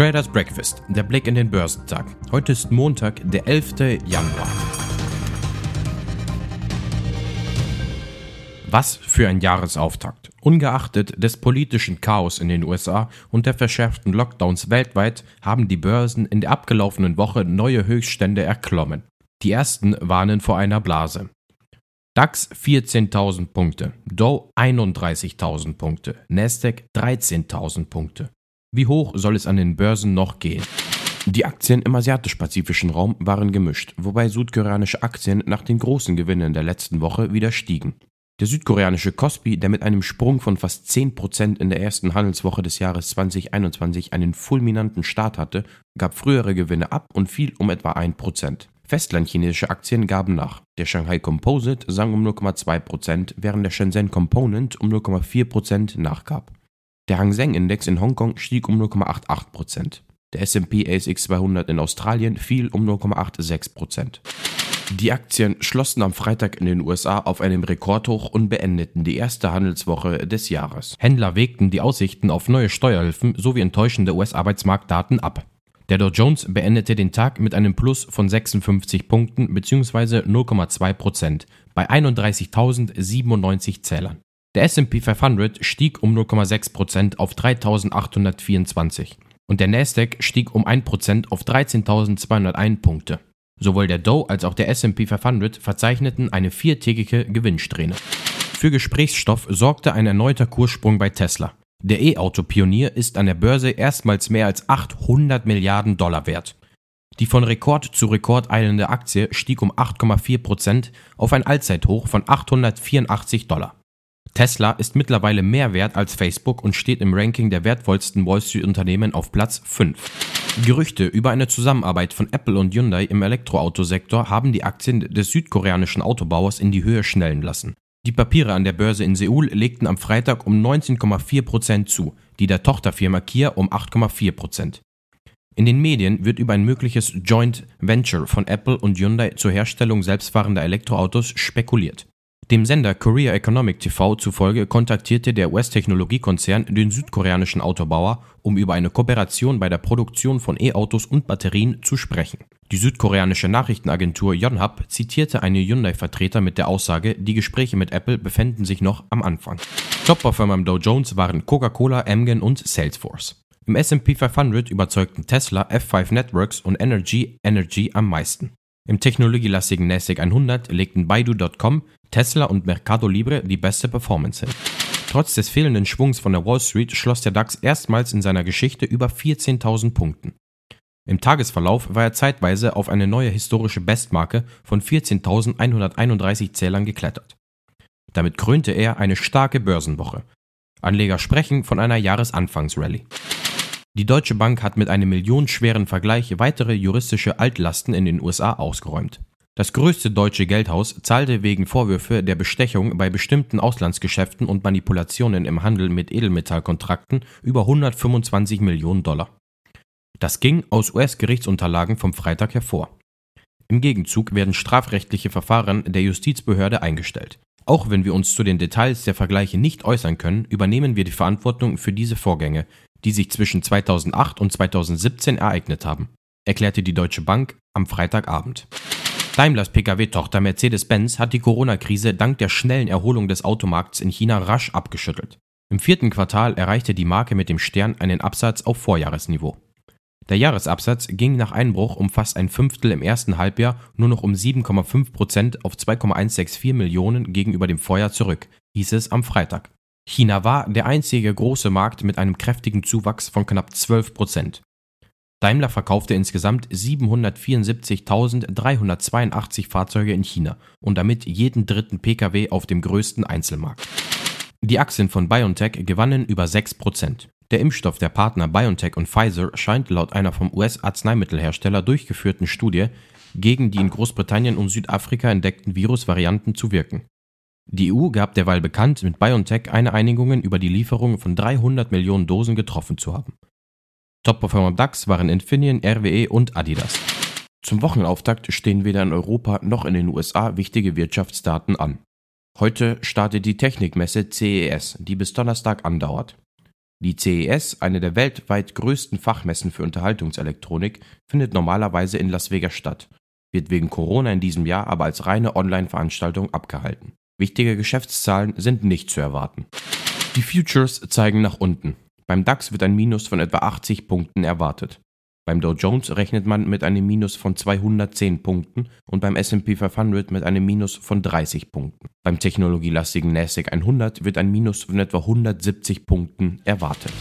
Traders Breakfast, der Blick in den Börsentag. Heute ist Montag, der 11. Januar. Was für ein Jahresauftakt. Ungeachtet des politischen Chaos in den USA und der verschärften Lockdowns weltweit haben die Börsen in der abgelaufenen Woche neue Höchststände erklommen. Die ersten warnen vor einer Blase. DAX 14.000 Punkte, Dow 31.000 Punkte, Nasdaq 13.000 Punkte. Wie hoch soll es an den Börsen noch gehen? Die Aktien im asiatisch-pazifischen Raum waren gemischt, wobei südkoreanische Aktien nach den großen Gewinnen der letzten Woche wieder stiegen. Der südkoreanische Kospi, der mit einem Sprung von fast 10% in der ersten Handelswoche des Jahres 2021 einen fulminanten Start hatte, gab frühere Gewinne ab und fiel um etwa 1%. Festlandchinesische Aktien gaben nach. Der Shanghai Composite sank um 0,2%, während der Shenzhen Component um 0,4% nachgab. Der Hang Seng Index in Hongkong stieg um 0,88%. Der S&P ASX 200 in Australien fiel um 0,86%. Die Aktien schlossen am Freitag in den USA auf einem Rekordhoch und beendeten die erste Handelswoche des Jahres. Händler wägten die Aussichten auf neue Steuerhilfen sowie enttäuschende US-Arbeitsmarktdaten ab. Der Dow Jones beendete den Tag mit einem Plus von 56 Punkten bzw. 0,2% bei 31.097 Zählern. Der S&P 500 stieg um 0,6% auf 3.824 und der Nasdaq stieg um 1% auf 13.201 Punkte. Sowohl der Dow als auch der S&P 500 verzeichneten eine viertägige Gewinnsträhne. Für Gesprächsstoff sorgte ein erneuter Kurssprung bei Tesla. Der E-Auto-Pionier ist an der Börse erstmals mehr als 800 Milliarden Dollar wert. Die von Rekord zu Rekord eilende Aktie stieg um 8,4% auf ein Allzeithoch von 884 Dollar. Tesla ist mittlerweile mehr wert als Facebook und steht im Ranking der wertvollsten Wall Street Unternehmen auf Platz 5. Gerüchte über eine Zusammenarbeit von Apple und Hyundai im Elektroautosektor haben die Aktien des südkoreanischen Autobauers in die Höhe schnellen lassen. Die Papiere an der Börse in Seoul legten am Freitag um 19,4% zu, die der Tochterfirma Kia um 8,4%. In den Medien wird über ein mögliches Joint Venture von Apple und Hyundai zur Herstellung selbstfahrender Elektroautos spekuliert. Dem Sender Korea Economic TV zufolge kontaktierte der US-Technologiekonzern den südkoreanischen Autobauer, um über eine Kooperation bei der Produktion von E-Autos und Batterien zu sprechen. Die südkoreanische Nachrichtenagentur Yonhap zitierte eine Hyundai-Vertreter mit der Aussage, die Gespräche mit Apple befänden sich noch am Anfang. Top-Performer im Dow Jones waren Coca-Cola, Amgen und Salesforce. Im S&P 500 überzeugten Tesla, F5 Networks und Energy Energy am meisten. Im technologielastigen NASDAQ 100 legten Baidu.com, Tesla und Mercado Libre die beste Performance hin. Trotz des fehlenden Schwungs von der Wall Street schloss der DAX erstmals in seiner Geschichte über 14.000 Punkten. Im Tagesverlauf war er zeitweise auf eine neue historische Bestmarke von 14.131 Zählern geklettert. Damit krönte er eine starke Börsenwoche. Anleger sprechen von einer Jahresanfangsrallye. Die Deutsche Bank hat mit einem millionenschweren Vergleich weitere juristische Altlasten in den USA ausgeräumt. Das größte deutsche Geldhaus zahlte wegen Vorwürfe der Bestechung bei bestimmten Auslandsgeschäften und Manipulationen im Handel mit Edelmetallkontrakten über 125 Millionen Dollar. Das ging aus US-Gerichtsunterlagen vom Freitag hervor. Im Gegenzug werden strafrechtliche Verfahren der Justizbehörde eingestellt. Auch wenn wir uns zu den Details der Vergleiche nicht äußern können, übernehmen wir die Verantwortung für diese Vorgänge, die sich zwischen 2008 und 2017 ereignet haben, erklärte die Deutsche Bank am Freitagabend. Daimlers Pkw-Tochter Mercedes-Benz hat die Corona-Krise dank der schnellen Erholung des Automarkts in China rasch abgeschüttelt. Im vierten Quartal erreichte die Marke mit dem Stern einen Absatz auf Vorjahresniveau. Der Jahresabsatz ging nach Einbruch um fast ein Fünftel im ersten Halbjahr nur noch um 7,5 Prozent auf 2,164 Millionen gegenüber dem Vorjahr zurück, hieß es am Freitag. China war der einzige große Markt mit einem kräftigen Zuwachs von knapp 12 Prozent. Daimler verkaufte insgesamt 774.382 Fahrzeuge in China und damit jeden dritten Pkw auf dem größten Einzelmarkt. Die Aktien von BioNTech gewannen über 6 Prozent. Der Impfstoff der Partner BioNTech und Pfizer scheint laut einer vom US-Arzneimittelhersteller durchgeführten Studie gegen die in Großbritannien und Südafrika entdeckten Virusvarianten zu wirken. Die EU gab derweil bekannt, mit BioNTech eine Einigung über die Lieferung von 300 Millionen Dosen getroffen zu haben. Top-Performer DAX waren Infineon, RWE und Adidas. Zum Wochenauftakt stehen weder in Europa noch in den USA wichtige Wirtschaftsdaten an. Heute startet die Technikmesse CES, die bis Donnerstag andauert. Die CES, eine der weltweit größten Fachmessen für Unterhaltungselektronik, findet normalerweise in Las Vegas statt, wird wegen Corona in diesem Jahr aber als reine Online-Veranstaltung abgehalten. Wichtige Geschäftszahlen sind nicht zu erwarten. Die Futures zeigen nach unten. Beim DAX wird ein Minus von etwa 80 Punkten erwartet. Beim Dow Jones rechnet man mit einem Minus von 210 Punkten und beim S&P 500 mit einem Minus von 30 Punkten. Beim technologielastigen Nasdaq 100 wird ein Minus von etwa 170 Punkten erwartet.